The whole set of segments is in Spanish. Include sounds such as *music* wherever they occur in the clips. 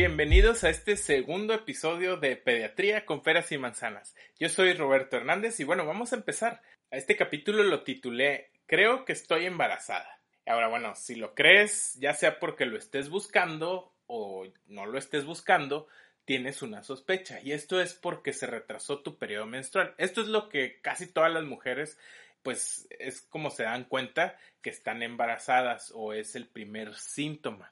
Bienvenidos a este segundo episodio de Pediatría con Peras y Manzanas. Yo soy Roberto Hernández y bueno, vamos a empezar. A este capítulo lo titulé Creo que estoy embarazada. Ahora, bueno, si lo crees, ya sea porque lo estés buscando o no lo estés buscando, tienes una sospecha. Y esto es porque se retrasó tu periodo menstrual. Esto es lo que casi todas las mujeres, pues es como se dan cuenta que están embarazadas o es el primer síntoma.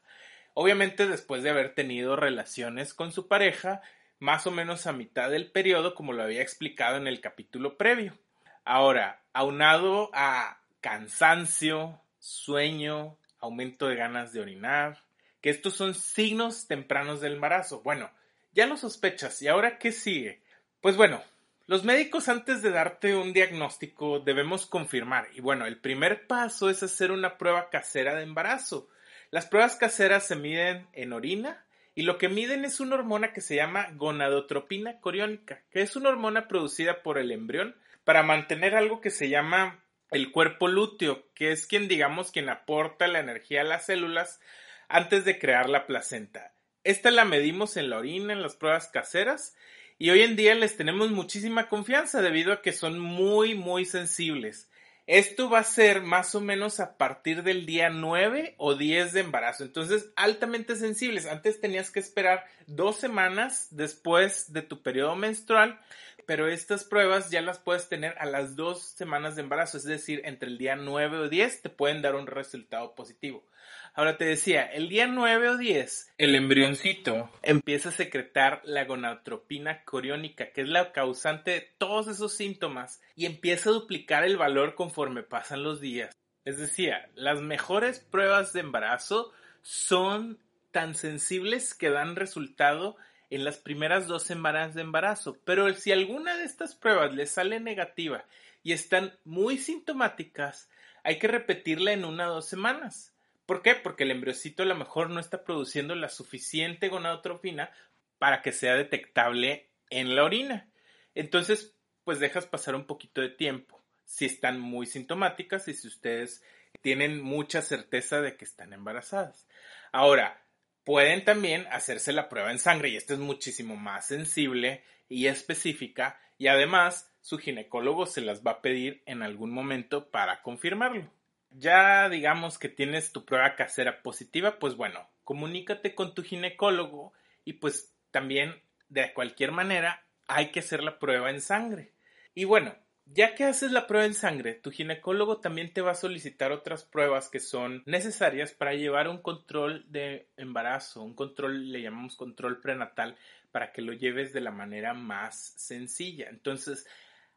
Obviamente después de haber tenido relaciones con su pareja, más o menos a mitad del periodo, como lo había explicado en el capítulo previo. Ahora, aunado a cansancio, sueño, aumento de ganas de orinar, que estos son signos tempranos del embarazo. Bueno, ya lo sospechas. ¿Y ahora qué sigue? Pues bueno, los médicos antes de darte un diagnóstico debemos confirmar. Y bueno, el primer paso es hacer una prueba casera de embarazo. Las pruebas caseras se miden en orina y lo que miden es una hormona que se llama gonadotropina coriónica, que es una hormona producida por el embrión para mantener algo que se llama el cuerpo lúteo, que es quien digamos quien aporta la energía a las células antes de crear la placenta. Esta la medimos en la orina, en las pruebas caseras, y hoy en día les tenemos muchísima confianza debido a que son muy, muy sensibles. Esto va a ser más o menos a partir del día 9 o 10 de embarazo. Entonces, altamente sensibles. Antes tenías que esperar dos semanas después de tu periodo menstrual, pero estas pruebas ya las puedes tener a las dos semanas de embarazo, es decir, entre el día 9 o 10 te pueden dar un resultado positivo. Ahora te decía, el día 9 o 10, el embrioncito empieza a secretar la gonadotropina coriónica, que es la causante de todos esos síntomas, y empieza a duplicar el valor conforme pasan los días. Es decir, las mejores pruebas de embarazo son tan sensibles que dan resultado en las primeras dos semanas de embarazo. Pero si alguna de estas pruebas le sale negativa y están muy sintomáticas, hay que repetirla en una o dos semanas. ¿Por qué? Porque el embriocito a lo mejor no está produciendo la suficiente gonadotropina para que sea detectable en la orina. Entonces, pues dejas pasar un poquito de tiempo si están muy sintomáticas y si ustedes tienen mucha certeza de que están embarazadas. Ahora, pueden también hacerse la prueba en sangre y esta es muchísimo más sensible y específica y además su ginecólogo se las va a pedir en algún momento para confirmarlo ya digamos que tienes tu prueba casera positiva, pues bueno, comunícate con tu ginecólogo y pues también de cualquier manera hay que hacer la prueba en sangre. Y bueno, ya que haces la prueba en sangre, tu ginecólogo también te va a solicitar otras pruebas que son necesarias para llevar un control de embarazo, un control, le llamamos control prenatal, para que lo lleves de la manera más sencilla. Entonces,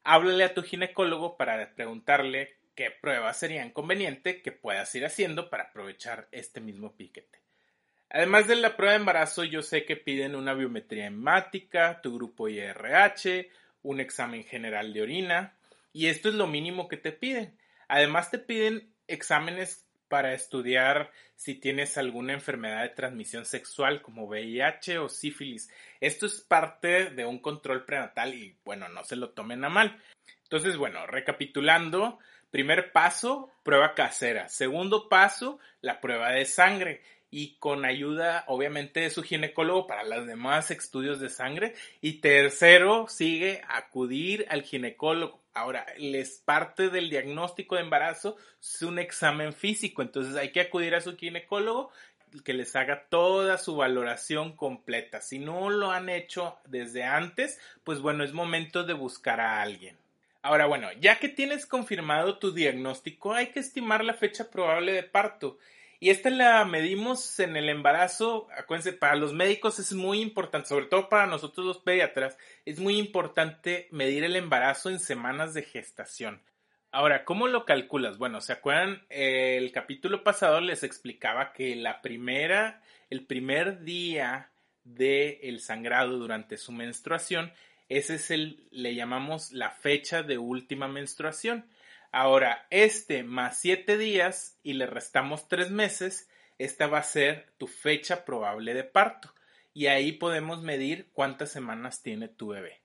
háblale a tu ginecólogo para preguntarle qué pruebas serían conveniente que puedas ir haciendo para aprovechar este mismo piquete. Además de la prueba de embarazo, yo sé que piden una biometría hemática, tu grupo IRH, un examen general de orina, y esto es lo mínimo que te piden. Además te piden exámenes para estudiar si tienes alguna enfermedad de transmisión sexual como VIH o sífilis. Esto es parte de un control prenatal y bueno, no se lo tomen a mal. Entonces, bueno, recapitulando, Primer paso, prueba casera. Segundo paso, la prueba de sangre y con ayuda obviamente de su ginecólogo para los demás estudios de sangre. Y tercero, sigue acudir al ginecólogo. Ahora, les parte del diagnóstico de embarazo es un examen físico, entonces hay que acudir a su ginecólogo que les haga toda su valoración completa. Si no lo han hecho desde antes, pues bueno, es momento de buscar a alguien. Ahora, bueno, ya que tienes confirmado tu diagnóstico, hay que estimar la fecha probable de parto. Y esta la medimos en el embarazo. Acuérdense, para los médicos es muy importante, sobre todo para nosotros los pediatras, es muy importante medir el embarazo en semanas de gestación. Ahora, ¿cómo lo calculas? Bueno, ¿se acuerdan? El capítulo pasado les explicaba que la primera, el primer día del el sangrado durante su menstruación ese es el, le llamamos la fecha de última menstruación. Ahora, este más siete días y le restamos tres meses, esta va a ser tu fecha probable de parto. Y ahí podemos medir cuántas semanas tiene tu bebé.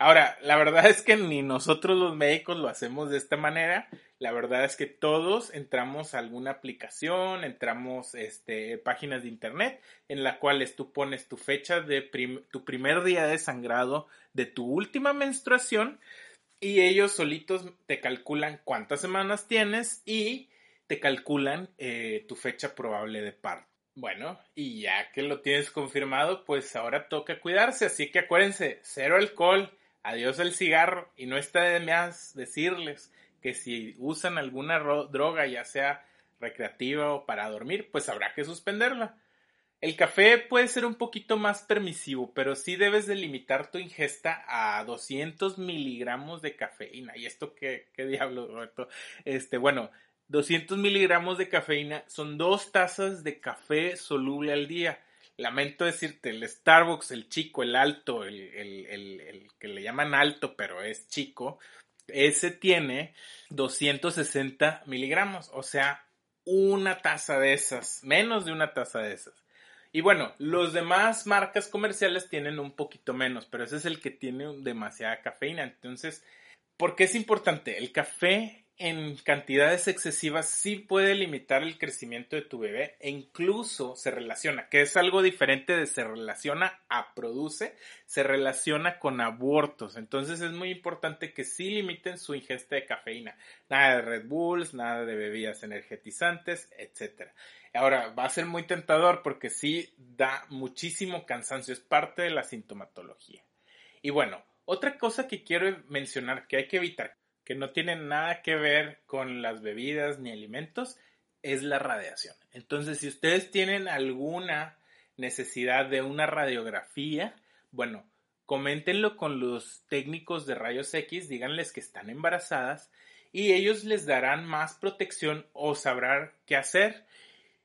Ahora, la verdad es que ni nosotros los médicos lo hacemos de esta manera. La verdad es que todos entramos a alguna aplicación, entramos este, páginas de internet en las cuales tú pones tu fecha de tu primer día de sangrado de tu última menstruación y ellos solitos te calculan cuántas semanas tienes y te calculan eh, tu fecha probable de parto. Bueno, y ya que lo tienes confirmado, pues ahora toca cuidarse, así que acuérdense, cero alcohol, adiós el cigarro y no está de más decirles que si usan alguna droga, ya sea recreativa o para dormir, pues habrá que suspenderla. El café puede ser un poquito más permisivo, pero sí debes de limitar tu ingesta a 200 miligramos de cafeína. ¿Y esto qué, qué diablo, Roberto? Este, bueno, 200 miligramos de cafeína son dos tazas de café soluble al día lamento decirte, el Starbucks, el chico, el alto, el, el, que le llaman alto, pero es chico, ese tiene 260 miligramos, o sea, una taza de esas, menos de una taza de esas. Y bueno, los demás marcas comerciales tienen un poquito menos, pero ese es el que tiene demasiada cafeína. Entonces, ¿por qué es importante? El café en cantidades excesivas sí puede limitar el crecimiento de tu bebé e incluso se relaciona, que es algo diferente de se relaciona a produce, se relaciona con abortos. Entonces es muy importante que sí limiten su ingesta de cafeína. Nada de Red Bulls, nada de bebidas energetizantes, etc. Ahora, va a ser muy tentador porque sí da muchísimo cansancio, es parte de la sintomatología. Y bueno, otra cosa que quiero mencionar que hay que evitar que no tienen nada que ver con las bebidas ni alimentos es la radiación. Entonces, si ustedes tienen alguna necesidad de una radiografía, bueno, coméntenlo con los técnicos de rayos X, díganles que están embarazadas y ellos les darán más protección o sabrán qué hacer.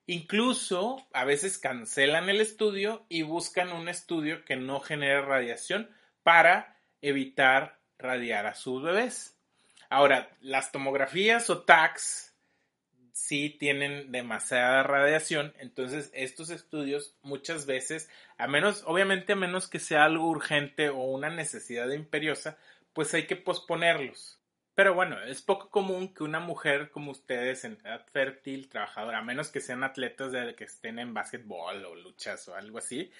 Incluso a veces cancelan el estudio y buscan un estudio que no genere radiación para evitar radiar a sus bebés. Ahora, las tomografías o TACs sí tienen demasiada radiación, entonces estos estudios muchas veces, a menos, obviamente a menos que sea algo urgente o una necesidad imperiosa, pues hay que posponerlos. Pero bueno, es poco común que una mujer como ustedes en edad fértil, trabajadora, a menos que sean atletas de que estén en básquetbol o luchas o algo así,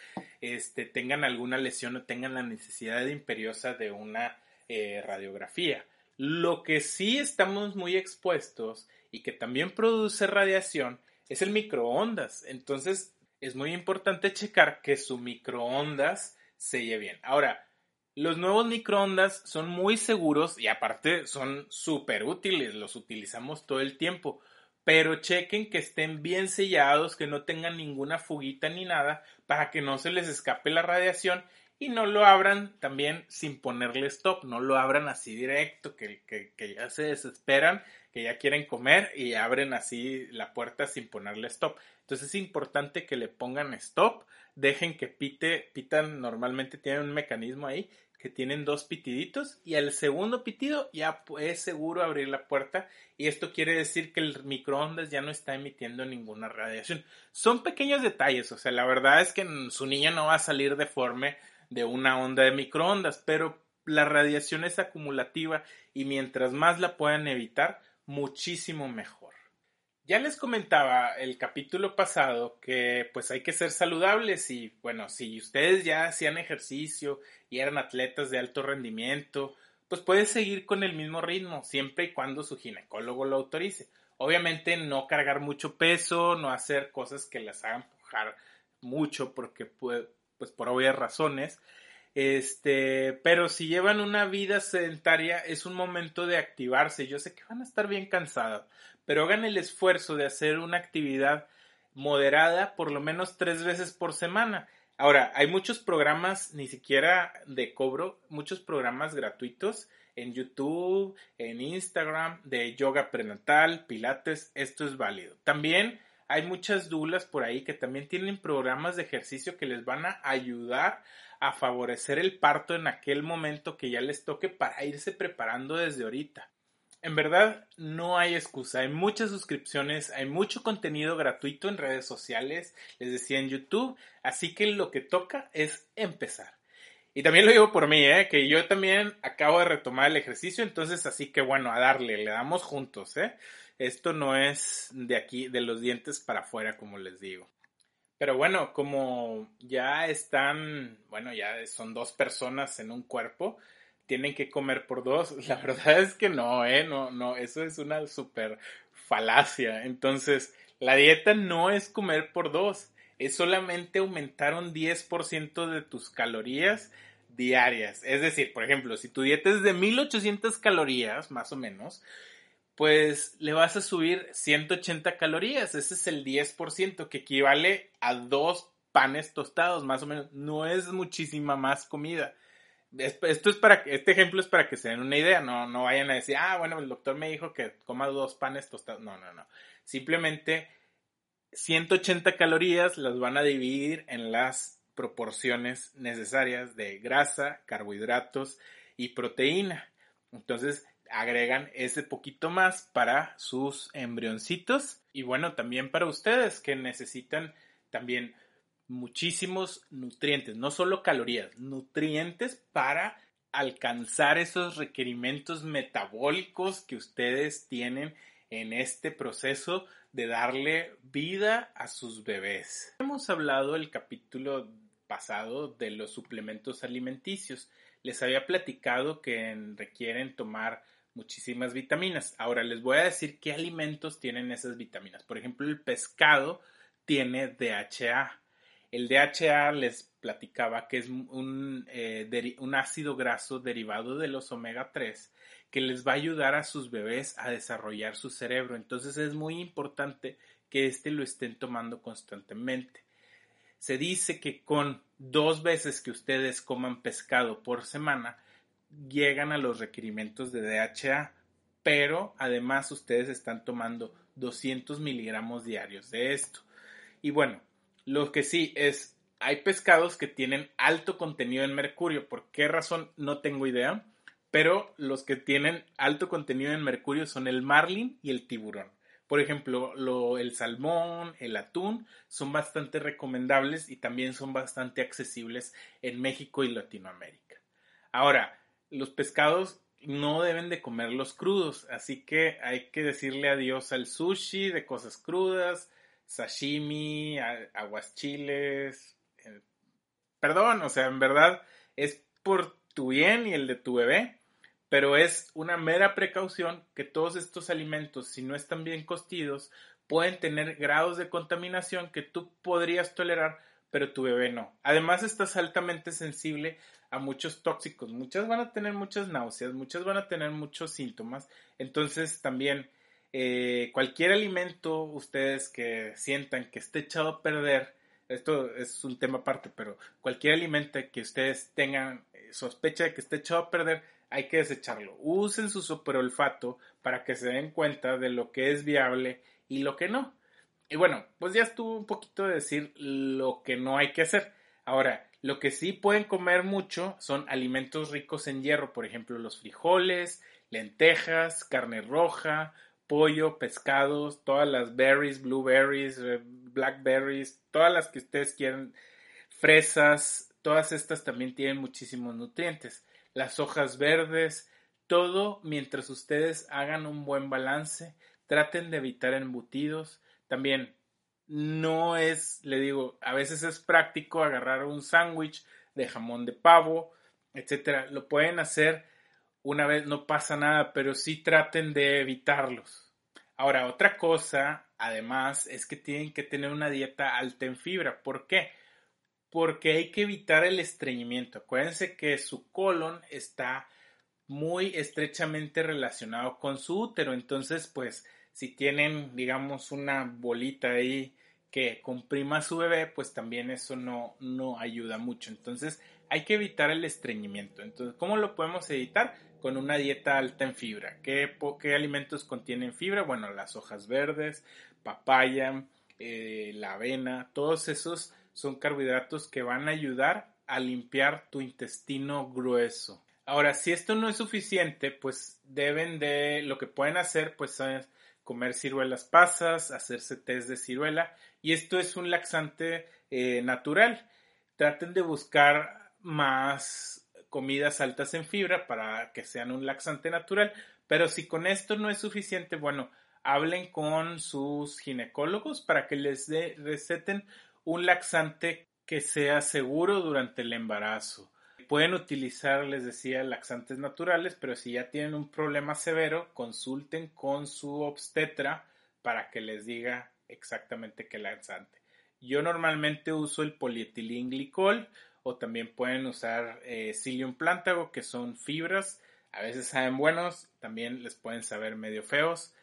este, tengan alguna lesión o tengan la necesidad imperiosa de una eh, radiografía. Lo que sí estamos muy expuestos y que también produce radiación es el microondas. Entonces es muy importante checar que su microondas se lleve bien. Ahora, los nuevos microondas son muy seguros y aparte son súper útiles, los utilizamos todo el tiempo. Pero chequen que estén bien sellados, que no tengan ninguna fuguita ni nada, para que no se les escape la radiación y no lo abran también sin ponerle stop, no lo abran así directo, que, que, ya se desesperan, que ya quieren comer y abren así la puerta sin ponerle stop. Entonces es importante que le pongan stop, dejen que pite, pitan normalmente tienen un mecanismo ahí que tienen dos pitiditos y al segundo pitido ya es seguro abrir la puerta y esto quiere decir que el microondas ya no está emitiendo ninguna radiación. Son pequeños detalles, o sea, la verdad es que su niña no va a salir deforme de una onda de microondas, pero la radiación es acumulativa y mientras más la puedan evitar, muchísimo mejor. Ya les comentaba el capítulo pasado que pues hay que ser saludables y bueno, si ustedes ya hacían ejercicio y eran atletas de alto rendimiento, pues pueden seguir con el mismo ritmo siempre y cuando su ginecólogo lo autorice. Obviamente no cargar mucho peso, no hacer cosas que las hagan pujar mucho porque puede, pues por obvias razones. Este, pero si llevan una vida sedentaria, es un momento de activarse. Yo sé que van a estar bien cansados, pero hagan el esfuerzo de hacer una actividad moderada por lo menos tres veces por semana. Ahora, hay muchos programas, ni siquiera de cobro, muchos programas gratuitos en YouTube, en Instagram, de yoga prenatal, pilates, esto es válido. También hay muchas dulas por ahí que también tienen programas de ejercicio que les van a ayudar a favorecer el parto en aquel momento que ya les toque para irse preparando desde ahorita. En verdad, no hay excusa. Hay muchas suscripciones, hay mucho contenido gratuito en redes sociales, les decía en YouTube, así que lo que toca es empezar. Y también lo digo por mí, ¿eh? que yo también acabo de retomar el ejercicio, entonces así que bueno, a darle, le damos juntos. ¿eh? Esto no es de aquí, de los dientes para afuera, como les digo. Pero bueno, como ya están, bueno, ya son dos personas en un cuerpo, tienen que comer por dos. *laughs* La verdad es que no, ¿eh? No, no, eso es una super falacia. Entonces, la dieta no es comer por dos, es solamente aumentar un 10% de tus calorías diarias. Es decir, por ejemplo, si tu dieta es de 1800 calorías, más o menos, pues le vas a subir 180 calorías. Ese es el 10%, que equivale a dos panes tostados, más o menos. No es muchísima más comida. Esto es para este ejemplo es para que se den una idea, no, no vayan a decir, ah, bueno, el doctor me dijo que coma dos panes tostados. No, no, no. Simplemente 180 calorías las van a dividir en las proporciones necesarias de grasa, carbohidratos y proteína. Entonces agregan ese poquito más para sus embrioncitos y bueno, también para ustedes que necesitan también muchísimos nutrientes, no solo calorías, nutrientes para alcanzar esos requerimientos metabólicos que ustedes tienen en este proceso de darle vida a sus bebés. Hemos hablado el capítulo pasado de los suplementos alimenticios. Les había platicado que requieren tomar muchísimas vitaminas. Ahora les voy a decir qué alimentos tienen esas vitaminas. Por ejemplo, el pescado tiene DHA. El DHA les platicaba que es un, eh, un ácido graso derivado de los omega 3 que les va a ayudar a sus bebés a desarrollar su cerebro. Entonces es muy importante que este lo estén tomando constantemente. Se dice que con dos veces que ustedes coman pescado por semana, llegan a los requerimientos de DHA, pero además ustedes están tomando 200 miligramos diarios de esto. Y bueno, lo que sí es, hay pescados que tienen alto contenido en mercurio. ¿Por qué razón? No tengo idea. Pero los que tienen alto contenido en mercurio son el marlin y el tiburón. Por ejemplo, lo, el salmón, el atún son bastante recomendables y también son bastante accesibles en México y Latinoamérica. Ahora, los pescados no deben de comerlos crudos, así que hay que decirle adiós al sushi de cosas crudas, sashimi, aguas chiles. Eh, perdón, o sea, en verdad es por tu bien y el de tu bebé, pero es una mera precaución que todos estos alimentos, si no están bien costidos, pueden tener grados de contaminación que tú podrías tolerar, pero tu bebé no. Además, estás altamente sensible a muchos tóxicos. Muchas van a tener muchas náuseas, muchas van a tener muchos síntomas. Entonces, también eh, cualquier alimento ustedes que sientan que esté echado a perder, esto es un tema aparte, pero cualquier alimento que ustedes tengan eh, sospecha de que esté echado a perder, hay que desecharlo. Usen su superolfato para que se den cuenta de lo que es viable y lo que no. Y bueno, pues ya estuvo un poquito de decir lo que no hay que hacer. Ahora, lo que sí pueden comer mucho son alimentos ricos en hierro, por ejemplo, los frijoles, lentejas, carne roja, pollo, pescados, todas las berries, blueberries, eh, blackberries, todas las que ustedes quieran, fresas, todas estas también tienen muchísimos nutrientes. Las hojas verdes, todo mientras ustedes hagan un buen balance, traten de evitar embutidos. También no es, le digo, a veces es práctico agarrar un sándwich de jamón de pavo, etcétera. Lo pueden hacer una vez no pasa nada, pero sí traten de evitarlos. Ahora, otra cosa, además, es que tienen que tener una dieta alta en fibra. ¿Por qué? Porque hay que evitar el estreñimiento. Acuérdense que su colon está muy estrechamente relacionado con su útero. Entonces, pues, si tienen, digamos, una bolita ahí que comprima a su bebé, pues también eso no, no ayuda mucho. Entonces, hay que evitar el estreñimiento. Entonces, ¿cómo lo podemos evitar? con una dieta alta en fibra. ¿Qué, qué alimentos contienen fibra? Bueno, las hojas verdes, papaya, eh, la avena, todos esos son carbohidratos que van a ayudar a limpiar tu intestino grueso. Ahora, si esto no es suficiente, pues deben de, lo que pueden hacer, pues es comer ciruelas pasas, hacerse test de ciruela, y esto es un laxante eh, natural. Traten de buscar más comidas altas en fibra para que sean un laxante natural, pero si con esto no es suficiente, bueno, hablen con sus ginecólogos para que les receten un laxante que sea seguro durante el embarazo. Pueden utilizar, les decía, laxantes naturales, pero si ya tienen un problema severo, consulten con su obstetra para que les diga exactamente qué laxante. Yo normalmente uso el polietilenglicol o también pueden usar eh, psyllium plántago, que son fibras. A veces saben buenos, también les pueden saber medio feos.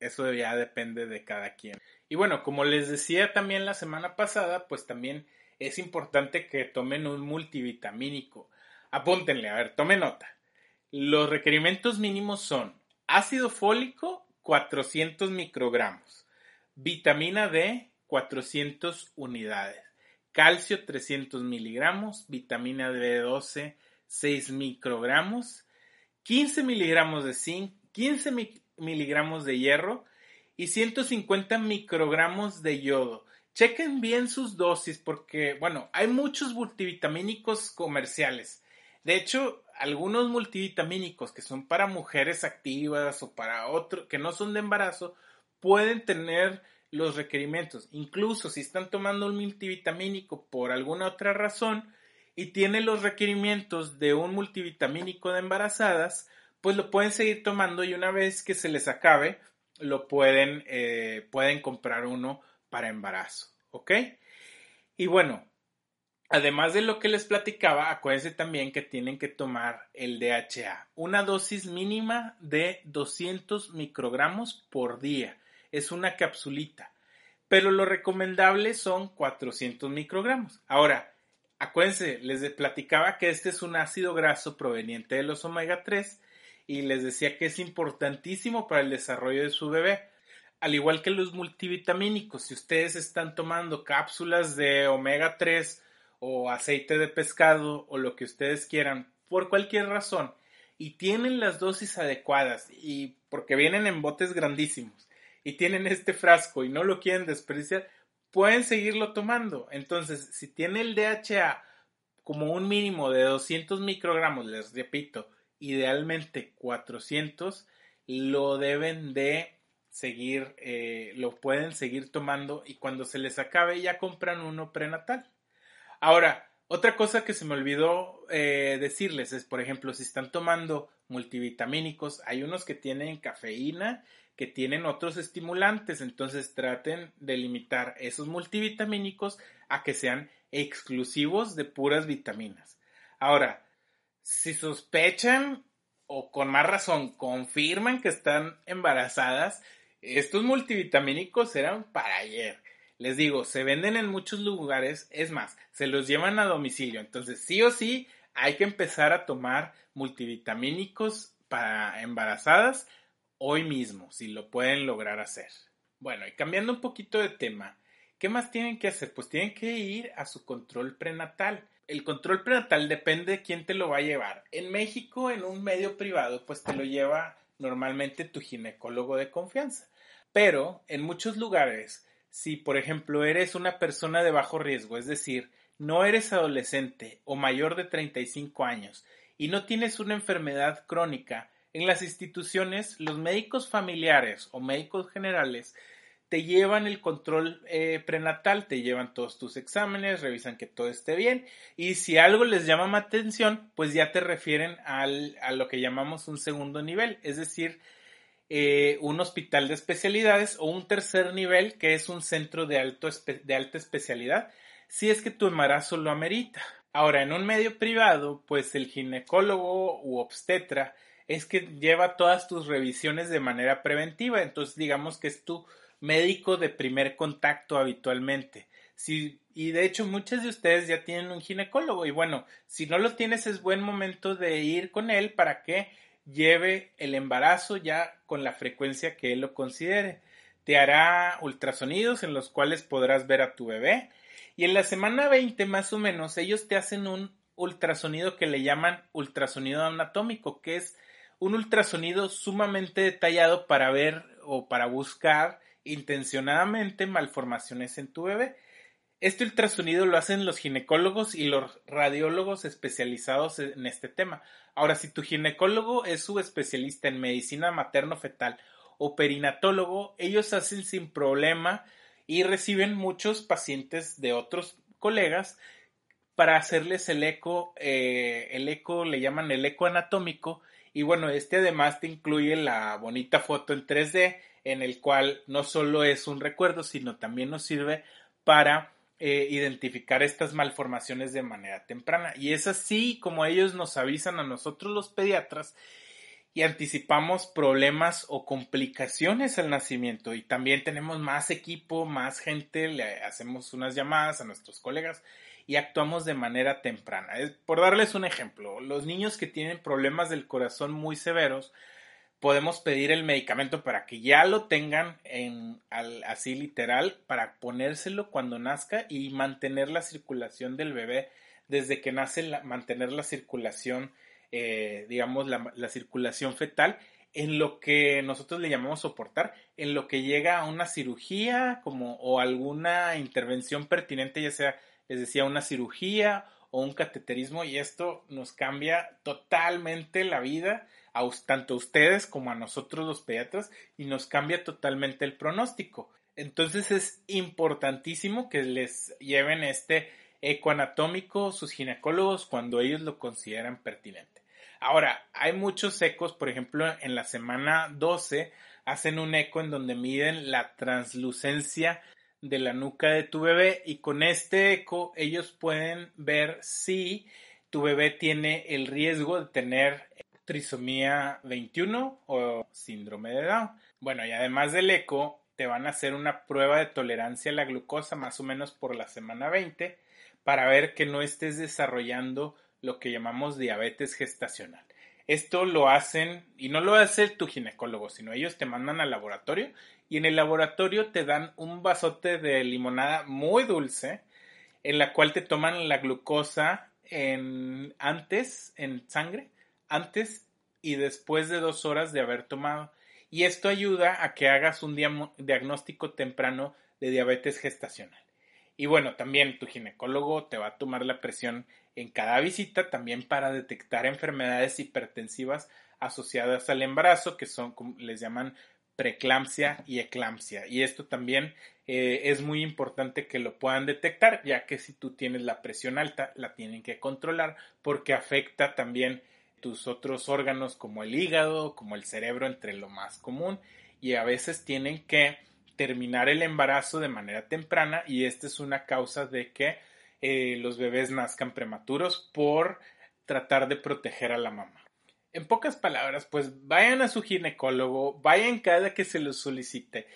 Eso ya depende de cada quien. Y bueno, como les decía también la semana pasada, pues también es importante que tomen un multivitamínico. Apúntenle, a ver, tomen nota. Los requerimientos mínimos son ácido fólico 400 microgramos, vitamina D 400 unidades, calcio 300 miligramos, vitamina B12 6 microgramos, 15 miligramos de zinc, 15 miligramos de hierro y 150 microgramos de yodo. Chequen bien sus dosis porque, bueno, hay muchos multivitamínicos comerciales. De hecho, algunos multivitamínicos que son para mujeres activas o para otros que no son de embarazo pueden tener los requerimientos. Incluso si están tomando un multivitamínico por alguna otra razón y tienen los requerimientos de un multivitamínico de embarazadas, pues lo pueden seguir tomando y una vez que se les acabe, lo pueden, eh, pueden comprar uno para embarazo, ¿ok? Y bueno, además de lo que les platicaba, acuérdense también que tienen que tomar el DHA, una dosis mínima de 200 microgramos por día, es una capsulita, pero lo recomendable son 400 microgramos. Ahora, acuérdense, les platicaba que este es un ácido graso proveniente de los omega 3 y les decía que es importantísimo para el desarrollo de su bebé al igual que los multivitamínicos, si ustedes están tomando cápsulas de omega 3 o aceite de pescado o lo que ustedes quieran, por cualquier razón, y tienen las dosis adecuadas y porque vienen en botes grandísimos y tienen este frasco y no lo quieren desperdiciar, pueden seguirlo tomando. Entonces, si tiene el DHA como un mínimo de 200 microgramos, les repito, idealmente 400, lo deben de seguir, eh, lo pueden seguir tomando y cuando se les acabe ya compran uno prenatal. Ahora, otra cosa que se me olvidó eh, decirles es, por ejemplo, si están tomando multivitamínicos, hay unos que tienen cafeína, que tienen otros estimulantes, entonces traten de limitar esos multivitamínicos a que sean exclusivos de puras vitaminas. Ahora, si sospechan o con más razón confirman que están embarazadas, estos multivitamínicos eran para ayer. Les digo, se venden en muchos lugares, es más, se los llevan a domicilio. Entonces, sí o sí, hay que empezar a tomar multivitamínicos para embarazadas hoy mismo, si lo pueden lograr hacer. Bueno, y cambiando un poquito de tema, ¿qué más tienen que hacer? Pues tienen que ir a su control prenatal. El control prenatal depende de quién te lo va a llevar. En México, en un medio privado, pues te lo lleva normalmente tu ginecólogo de confianza. Pero en muchos lugares, si por ejemplo eres una persona de bajo riesgo, es decir, no eres adolescente o mayor de 35 años y no tienes una enfermedad crónica, en las instituciones los médicos familiares o médicos generales te llevan el control eh, prenatal, te llevan todos tus exámenes, revisan que todo esté bien y si algo les llama más atención, pues ya te refieren al, a lo que llamamos un segundo nivel, es decir, eh, un hospital de especialidades o un tercer nivel que es un centro de, alto de alta especialidad, si es que tu embarazo lo amerita. Ahora, en un medio privado, pues el ginecólogo u obstetra es que lleva todas tus revisiones de manera preventiva, entonces digamos que es tu médico de primer contacto habitualmente. Si, y de hecho muchos de ustedes ya tienen un ginecólogo y bueno, si no lo tienes es buen momento de ir con él para que lleve el embarazo ya con la frecuencia que él lo considere. Te hará ultrasonidos en los cuales podrás ver a tu bebé Y en la semana 20 más o menos ellos te hacen un ultrasonido que le llaman ultrasonido anatómico, que es un ultrasonido sumamente detallado para ver o para buscar intencionadamente malformaciones en tu bebé. Este ultrasonido lo hacen los ginecólogos y los radiólogos especializados en este tema. Ahora, si tu ginecólogo es subespecialista en medicina materno-fetal o perinatólogo, ellos hacen sin problema y reciben muchos pacientes de otros colegas para hacerles el eco, eh, el eco le llaman el eco anatómico y bueno, este además te incluye la bonita foto en 3D en el cual no solo es un recuerdo, sino también nos sirve para eh, identificar estas malformaciones de manera temprana. Y es así como ellos nos avisan a nosotros los pediatras y anticipamos problemas o complicaciones al nacimiento. Y también tenemos más equipo, más gente, le hacemos unas llamadas a nuestros colegas y actuamos de manera temprana. Por darles un ejemplo, los niños que tienen problemas del corazón muy severos, podemos pedir el medicamento para que ya lo tengan en así literal para ponérselo cuando nazca y mantener la circulación del bebé. Desde que nace mantener la circulación eh, digamos la, la, circulación fetal en lo que nosotros le llamamos soportar en lo que llega a una cirugía como o alguna intervención pertinente ya sea les decía una cirugía o un cateterismo y esto nos cambia totalmente la vida tanto a ustedes como a nosotros los pediatras y nos cambia totalmente el pronóstico. Entonces es importantísimo que les lleven este eco anatómico sus ginecólogos cuando ellos lo consideran pertinente. Ahora, hay muchos ecos, por ejemplo, en la semana 12 hacen un eco en donde miden la translucencia de la nuca de tu bebé y con este eco ellos pueden ver si tu bebé tiene el riesgo de tener trisomía 21 o síndrome de Down. Bueno, y además del eco, te van a hacer una prueba de tolerancia a la glucosa más o menos por la semana 20 para ver que no estés desarrollando lo que llamamos diabetes gestacional. Esto lo hacen, y no lo hace tu ginecólogo, sino ellos te mandan al laboratorio y en el laboratorio te dan un vasote de limonada muy dulce en la cual te toman la glucosa en, antes en sangre antes y después de dos horas de haber tomado. Y esto ayuda a que hagas un diagnóstico temprano de diabetes gestacional. Y bueno, también tu ginecólogo te va a tomar la presión en cada visita también para detectar enfermedades hipertensivas asociadas al embarazo, que son, les llaman preeclampsia y eclampsia. Y esto también eh, es muy importante que lo puedan detectar, ya que si tú tienes la presión alta, la tienen que controlar porque afecta también tus otros órganos como el hígado, como el cerebro, entre lo más común, y a veces tienen que terminar el embarazo de manera temprana y esta es una causa de que eh, los bebés nazcan prematuros por tratar de proteger a la mamá. En pocas palabras, pues vayan a su ginecólogo, vayan cada que se los solicite,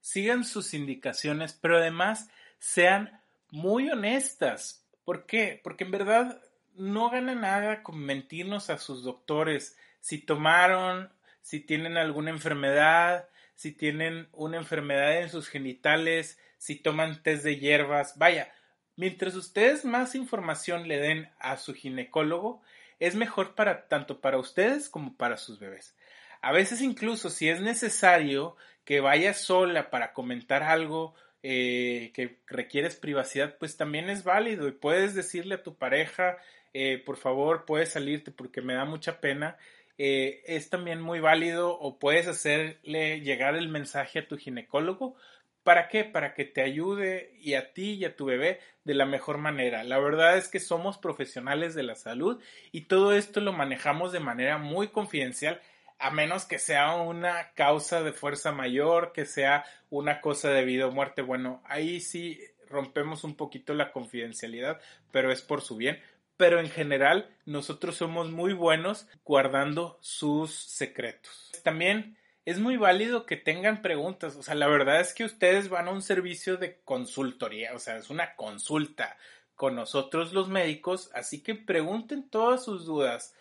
sigan sus indicaciones, pero además sean muy honestas. ¿Por qué? Porque en verdad no gana nada con mentirnos a sus doctores si tomaron, si tienen alguna enfermedad, si tienen una enfermedad en sus genitales, si toman test de hierbas. Vaya, mientras ustedes más información le den a su ginecólogo, es mejor para tanto para ustedes como para sus bebés. A veces incluso si es necesario que vayas sola para comentar algo eh, que requieres privacidad, pues también es válido y puedes decirle a tu pareja eh, por favor puedes salirte porque me da mucha pena, eh, es también muy válido o puedes hacerle llegar el mensaje a tu ginecólogo. ¿Para qué? Para que te ayude y a ti y a tu bebé de la mejor manera. La verdad es que somos profesionales de la salud y todo esto lo manejamos de manera muy confidencial a menos que sea una causa de fuerza mayor, que sea una cosa de vida o muerte. Bueno, ahí sí rompemos un poquito la confidencialidad, pero es por su bien pero en general nosotros somos muy buenos guardando sus secretos. También es muy válido que tengan preguntas, o sea, la verdad es que ustedes van a un servicio de consultoría, o sea, es una consulta con nosotros los médicos, así que pregunten todas sus dudas.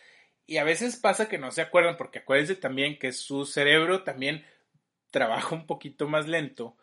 Y a veces pasa que no se acuerdan, porque acuérdense también que su cerebro también trabaja un poquito más lento.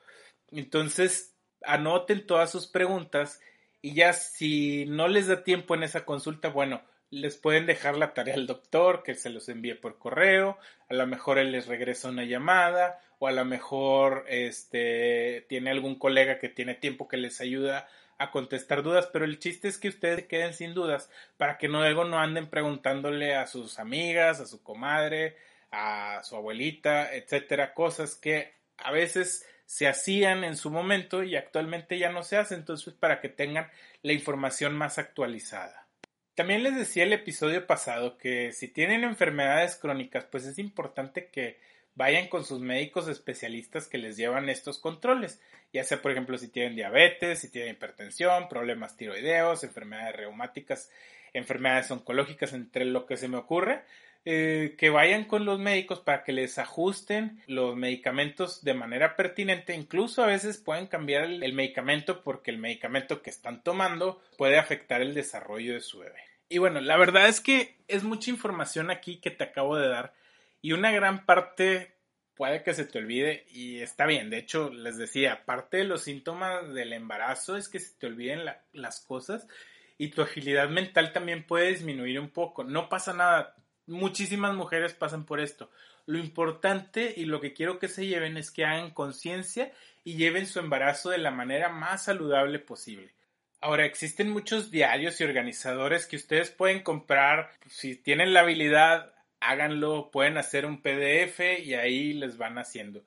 Entonces, anoten todas sus preguntas y ya si no les da tiempo en esa consulta, bueno, les pueden dejar la tarea al doctor, que se los envíe por correo, a lo mejor él les regresa una llamada, o a lo mejor este tiene algún colega que tiene tiempo que les ayuda a contestar dudas, pero el chiste es que ustedes queden sin dudas para que luego no anden preguntándole a sus amigas, a su comadre, a su abuelita, etcétera, cosas que a veces se hacían en su momento y actualmente ya no se hacen, entonces para que tengan la información más actualizada. También les decía el episodio pasado que si tienen enfermedades crónicas, pues es importante que vayan con sus médicos especialistas que les llevan estos controles, ya sea por ejemplo si tienen diabetes, si tienen hipertensión, problemas tiroideos, enfermedades reumáticas, enfermedades oncológicas, entre lo que se me ocurre, eh, que vayan con los médicos para que les ajusten los medicamentos de manera pertinente. Incluso a veces pueden cambiar el, medicamento porque el medicamento que están tomando puede afectar el desarrollo de su bebé. Y bueno, la verdad es que es mucha información aquí que te acabo de dar y una gran parte puede que se te olvide y está bien. De hecho, les decía, parte de los síntomas del embarazo es que se te olviden las cosas y tu agilidad mental también puede disminuir un poco. No pasa nada, muchísimas mujeres pasan por esto. Lo importante y lo que quiero que se lleven es que hagan conciencia y lleven su embarazo de la manera más saludable posible. Ahora, existen muchos diarios y organizadores que ustedes pueden comprar. Si tienen la habilidad, háganlo, pueden hacer un PDF y ahí les van haciendo.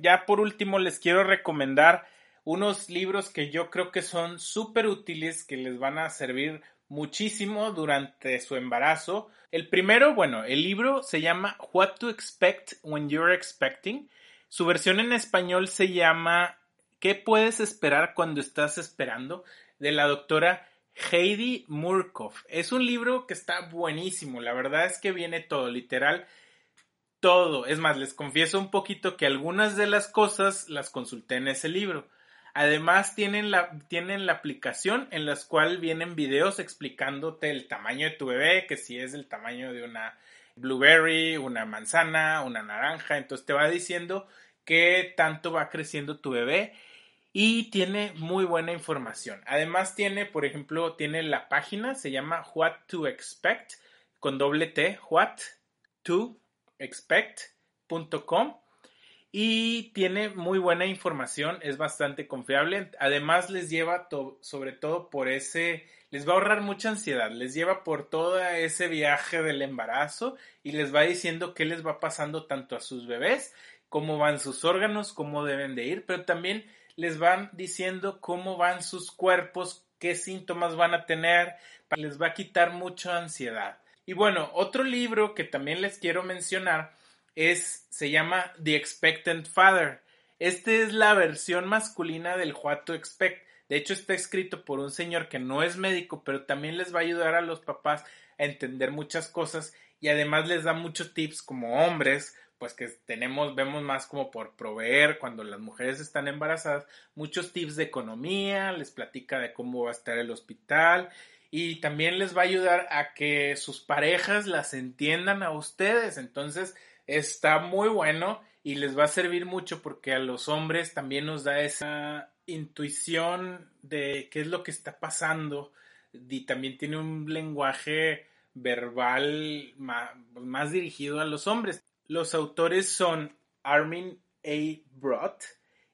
Ya por último, les quiero recomendar unos libros que yo creo que son súper útiles, que les van a servir muchísimo durante su embarazo. El primero, bueno, el libro se llama What to Expect When You're Expecting. Su versión en español se llama ¿Qué puedes esperar cuando estás esperando? de la doctora Heidi Murkoff. Es un libro que está buenísimo, la verdad es que viene todo, literal, todo. Es más, les confieso un poquito que algunas de las cosas las consulté en ese libro. Además tienen la, tienen la aplicación en la cual vienen videos explicándote el tamaño de tu bebé, que si es el tamaño de una blueberry, una manzana, una naranja, entonces te va diciendo qué tanto va creciendo tu bebé y tiene muy buena información. Además tiene, por ejemplo, tiene la página, se llama What to Expect con doble T, what to expect.com y tiene muy buena información, es bastante confiable. Además les lleva sobre todo por ese, les va a ahorrar mucha ansiedad, les lleva por todo ese viaje del embarazo y les va diciendo qué les va pasando tanto a sus bebés, cómo van sus órganos, cómo deben de ir, pero también les van diciendo cómo van sus cuerpos, qué síntomas van a tener, les va a quitar mucha ansiedad. Y bueno, otro libro que también les quiero mencionar es, se llama The Expectant Father. Esta es la versión masculina del What to Expect. De hecho, está escrito por un señor que no es médico, pero también les va a ayudar a los papás a entender muchas cosas y además les da muchos tips como hombres, pues que tenemos, vemos más como por proveer cuando las mujeres están embarazadas, muchos tips de economía, les platica de cómo va a estar el hospital y también les va a ayudar a que sus parejas las entiendan a ustedes. Entonces, está muy bueno y les va a servir mucho porque a los hombres también nos da esa intuición de qué es lo que está pasando y también tiene un lenguaje verbal más, dirigido a los hombres. Los autores son Armin A. Brott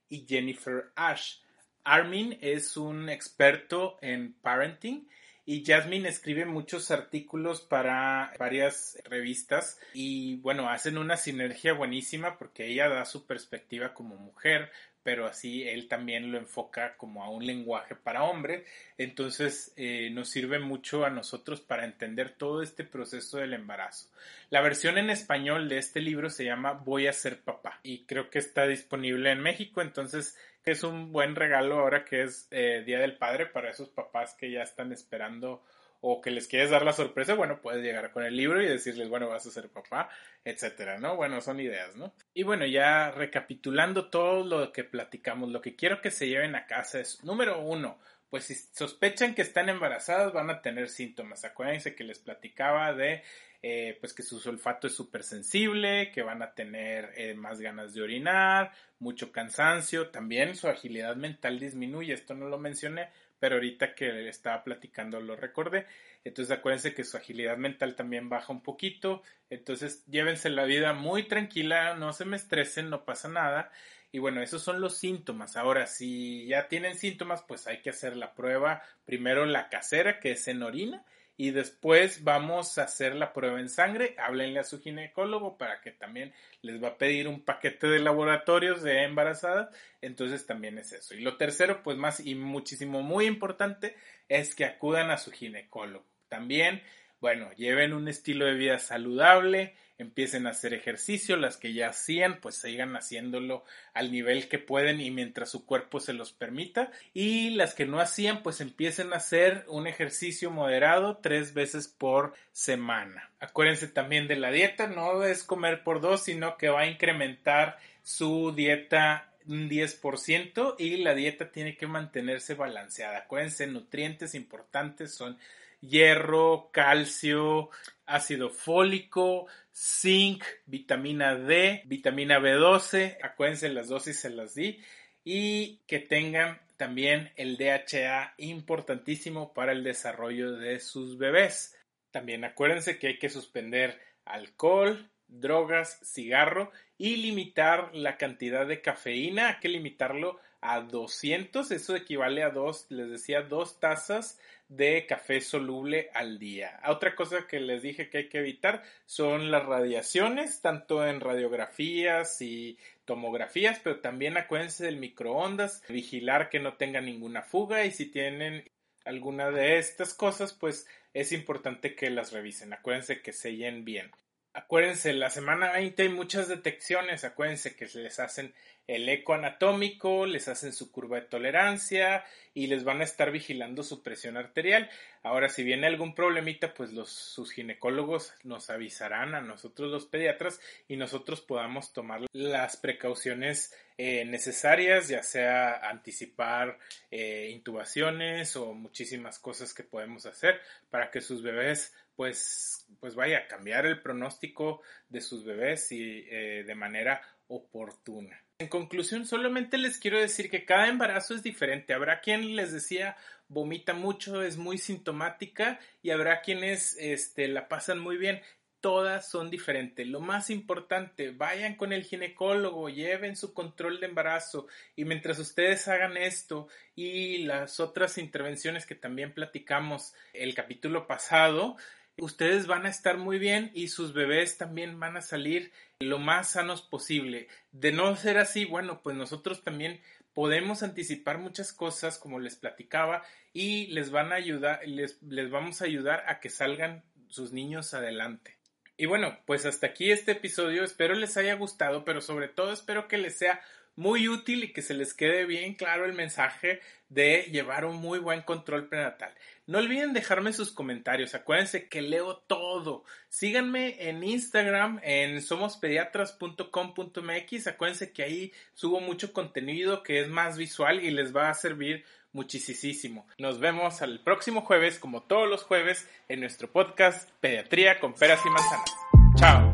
y Jennifer Ash. Armin es un experto en parenting y Jasmine escribe muchos artículos para varias revistas y bueno, hacen una sinergia buenísima porque ella da su perspectiva como mujer, pero así él también lo enfoca como a un lenguaje para hombres. Entonces eh, nos sirve mucho a nosotros para entender todo este proceso del embarazo. La versión en español de este libro se llama Voy a ser papá y creo que está disponible en México, entonces es un buen regalo ahora que es eh, Día del Padre para esos papás que ya están esperando o que les quieres dar la sorpresa, bueno, puedes llegar con el libro y decirles, bueno, vas a ser papá, etcétera, ¿no? Bueno, son ideas, ¿no? Y bueno, ya recapitulando todo lo que platicamos, lo que quiero que se lleven a casa es, número uno, pues si sospechan que están embarazadas van a tener síntomas. Acuérdense que les platicaba de eh, pues que su olfato es súper sensible, que van a tener eh, más ganas de orinar, mucho cansancio, también su agilidad mental disminuye, esto no lo mencioné, pero ahorita que estaba platicando lo recordé. Entonces acuérdense que su agilidad mental también baja un poquito. Entonces llévense la vida muy tranquila, no se me estresen, no pasa nada. Y bueno, esos son los síntomas. Ahora, si ya tienen síntomas, pues hay que hacer la prueba. Primero la casera, que es en orina, y después vamos a hacer la prueba en sangre. Háblenle a su ginecólogo para que también les va a pedir un paquete de laboratorios de embarazadas. Entonces también es eso. Y lo tercero, pues más y muchísimo muy importante, es que acudan a su ginecólogo. También, bueno, lleven un estilo de vida saludable empiecen a hacer ejercicio, las que ya hacían, pues sigan haciéndolo al nivel que pueden y mientras su cuerpo se los permita, y las que no hacían, pues empiecen a hacer un ejercicio moderado tres veces por semana. Acuérdense también de la dieta, no es comer por dos, sino que va a incrementar su dieta un 10% y la dieta tiene que mantenerse balanceada. Acuérdense, nutrientes importantes son hierro, calcio, ácido fólico, zinc, vitamina D, vitamina B12, acuérdense las dosis se las di, y que tengan también el DHA importantísimo para el desarrollo de sus bebés. También acuérdense que hay que suspender alcohol, drogas, cigarro y limitar la cantidad de cafeína, hay que limitarlo a 200, eso equivale a dos, les decía, dos tazas de café soluble al día. Otra cosa que les dije que hay que evitar son las radiaciones, tanto en radiografías y tomografías, pero también acuérdense del microondas, vigilar que no tenga ninguna fuga y si tienen alguna de estas cosas, pues es importante que las revisen. Acuérdense que sellen bien. Acuérdense, la semana 20 hay muchas detecciones. Acuérdense que les hacen el eco anatómico, les hacen su curva de tolerancia y les van a estar vigilando su presión arterial. Ahora, si viene algún problemita, pues los, sus ginecólogos nos avisarán a nosotros los pediatras y nosotros podamos tomar las precauciones eh, necesarias, ya sea anticipar eh, intubaciones o muchísimas cosas que podemos hacer para que sus bebés pues, pues vaya a cambiar el pronóstico de sus bebés y eh, de manera oportuna. En conclusión, solamente les quiero decir que cada embarazo es diferente. Habrá quien les decía vomita mucho, es muy sintomática y habrá quienes este, la pasan muy bien. Todas son diferentes. Lo más importante, vayan con el ginecólogo, lleven su control de embarazo y mientras ustedes hagan esto y las otras intervenciones que también platicamos el capítulo pasado, ustedes van a estar muy bien y sus bebés también van a salir lo más sanos posible. De no ser así, bueno, pues nosotros también podemos anticipar muchas cosas, como les platicaba, y les van a ayudar, les, les vamos a ayudar a que salgan sus niños adelante. Y bueno, pues hasta aquí este episodio, espero les haya gustado, pero sobre todo espero que les sea muy útil y que se les quede bien claro el mensaje de llevar un muy buen control prenatal. No olviden dejarme sus comentarios, acuérdense que leo todo. Síganme en Instagram en somospediatras.com.mx, acuérdense que ahí subo mucho contenido que es más visual y les va a servir muchísimo. Nos vemos el próximo jueves, como todos los jueves, en nuestro podcast Pediatría con peras y manzanas. Chao.